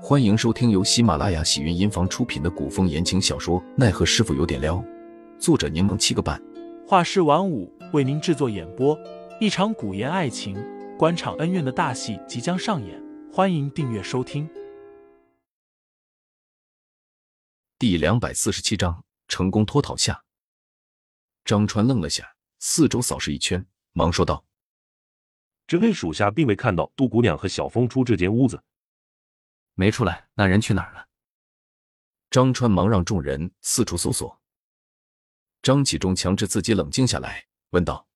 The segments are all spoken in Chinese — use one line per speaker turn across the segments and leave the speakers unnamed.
欢迎收听由喜马拉雅喜云音房出品的古风言情小说《奈何师傅有点撩》，作者柠檬七个半，
画师晚舞为您制作演播。一场古言爱情、官场恩怨的大戏即将上演，欢迎订阅收听。
第两百四十七章成功脱逃下。张川愣了下，四周扫视一圈，忙说道：“
只为属下并未看到杜姑娘和小峰出这间屋子。”
没出来，那人去哪儿了？
张川忙让众人四处搜索。张启忠强制自己冷静下来，问道：“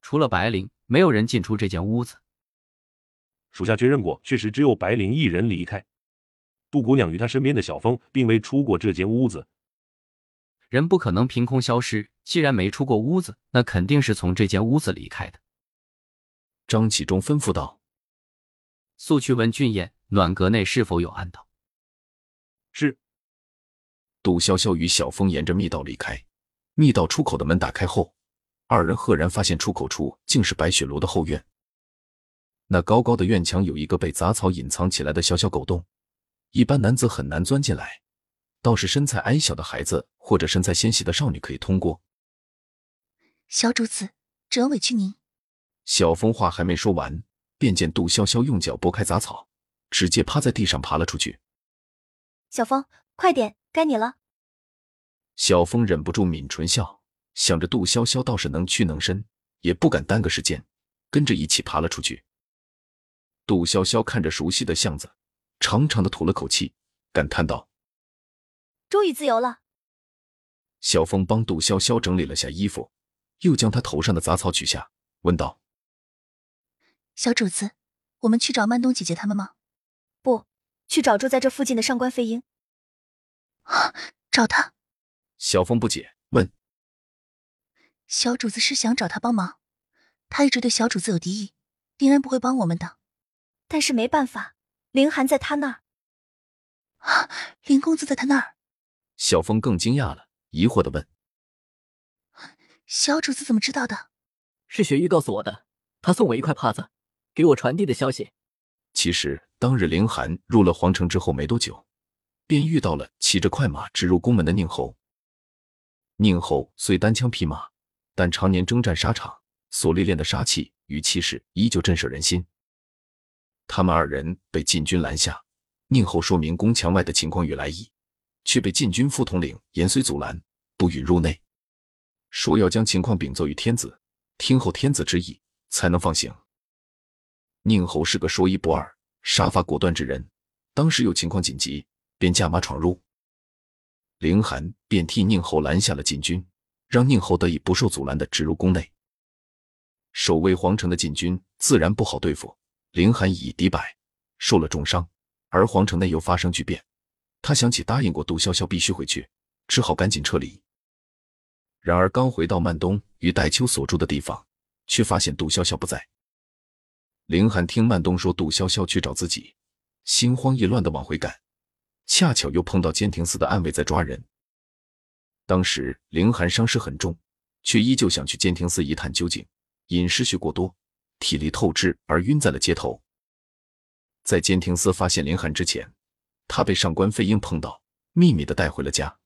除了白灵，没有人进出这间屋子。”
属下确认过，确实只有白灵一人离开。杜姑娘与她身边的小峰并未出过这间屋子。
人不可能凭空消失，既然没出过屋子，那肯定是从这间屋子离开的。
张启忠吩咐道：“
速去问俊彦。”暖阁内是否有暗道？
是。
杜潇潇与小峰沿着密道离开，密道出口的门打开后，二人赫然发现出口处竟是白雪楼的后院。那高高的院墙有一个被杂草隐藏起来的小小狗洞，一般男子很难钻进来，倒是身材矮小的孩子或者身材纤细的少女可以通过。
小主子，折委屈您。
小峰话还没说完，便见杜潇潇用脚拨开杂草。直接趴在地上爬了出去。
小峰，快点，该你了。
小峰忍不住抿唇笑，想着杜潇潇倒是能屈能伸，也不敢耽搁时间，跟着一起爬了出去。杜潇潇看着熟悉的巷子，长长的吐了口气，感叹道：“
终于自由了。”
小峰帮杜潇潇整理了下衣服，又将她头上的杂草取下，问道：“
小主子，我们去找曼冬姐姐他们吗？”不去找住在这附近的上官飞鹰，啊，找他。
小峰不解问：“
小主子是想找他帮忙？他一直对小主子有敌意，定然不会帮我们的。但是没办法，凌寒在他那儿。啊，林公子在他那儿。”
小峰更惊讶了，疑惑的问：“
小主子怎么知道的？
是雪玉告诉我的，他送我一块帕子，给我传递的消息。”
其实当日凌寒入了皇城之后没多久，便遇到了骑着快马直入宫门的宁侯。宁侯虽单枪匹马，但常年征战沙场，所历练的杀气与气势依旧震慑人心。他们二人被禁军拦下，宁侯说明宫墙外的情况与来意，却被禁军副统领严遂阻拦，不允入内，说要将情况禀奏于天子，听候天子之意才能放行。宁侯是个说一不二、杀伐果断之人，当时有情况紧急，便驾马闯入。凌寒便替宁侯拦下了禁军，让宁侯得以不受阻拦的直入宫内。守卫皇城的禁军自然不好对付，凌寒以敌百，受了重伤，而皇城内又发生巨变，他想起答应过杜潇潇必须回去，只好赶紧撤离。然而刚回到曼东与戴秋所住的地方，却发现杜潇潇不在。凌寒听曼东说杜潇潇去找自己，心慌意乱的往回赶，恰巧又碰到监庭司的暗卫在抓人。当时凌寒伤势很重，却依旧想去监庭司一探究竟，因失血过多，体力透支而晕在了街头。在监庭司发现凌寒之前，他被上官飞鹰碰到，秘密的带回了家。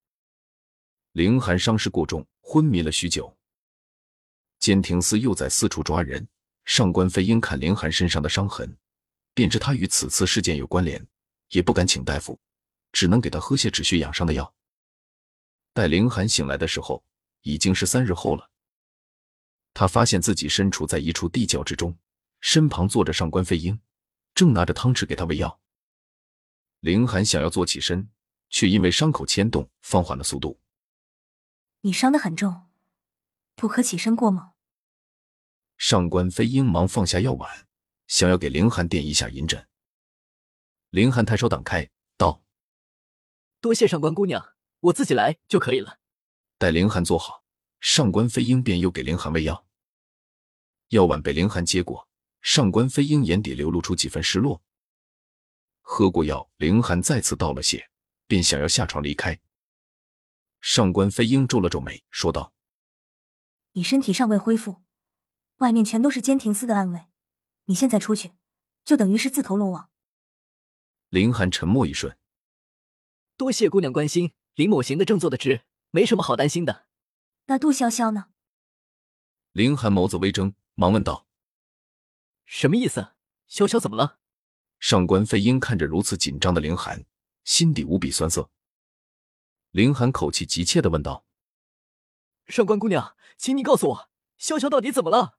凌寒伤势过重，昏迷了许久。监庭司又在四处抓人。上官飞鹰看凌寒身上的伤痕，便知他与此次事件有关联，也不敢请大夫，只能给他喝些止血养伤的药。待凌寒醒来的时候，已经是三日后了。他发现自己身处在一处地窖之中，身旁坐着上官飞鹰，正拿着汤匙给他喂药。凌寒想要坐起身，却因为伤口牵动，放缓了速度。
你伤得很重，不可起身过猛。
上官飞鹰忙放下药碗，想要给凌寒垫一下银枕。凌寒抬手挡开，道：“
多谢上官姑娘，我自己来就可以了。”
待凌寒坐好，上官飞鹰便又给凌寒喂药。药碗被凌寒接过，上官飞鹰眼底流露出几分失落。喝过药，凌寒再次道了谢，便想要下床离开。上官飞鹰皱了皱眉，说道：“
你身体尚未恢复。”外面全都是监亭司的暗卫，你现在出去，就等于是自投罗网。
林寒沉默一瞬，
多谢姑娘关心。林某行得正，坐得直，没什么好担心的。
那杜潇潇呢？
林寒眸子微睁，忙问道：“
什么意思？潇潇怎么了？”
上官飞鹰看着如此紧张的林寒，心底无比酸涩。林寒口气急切的问道：“
上官姑娘，请你告诉我，潇潇到底怎么了？”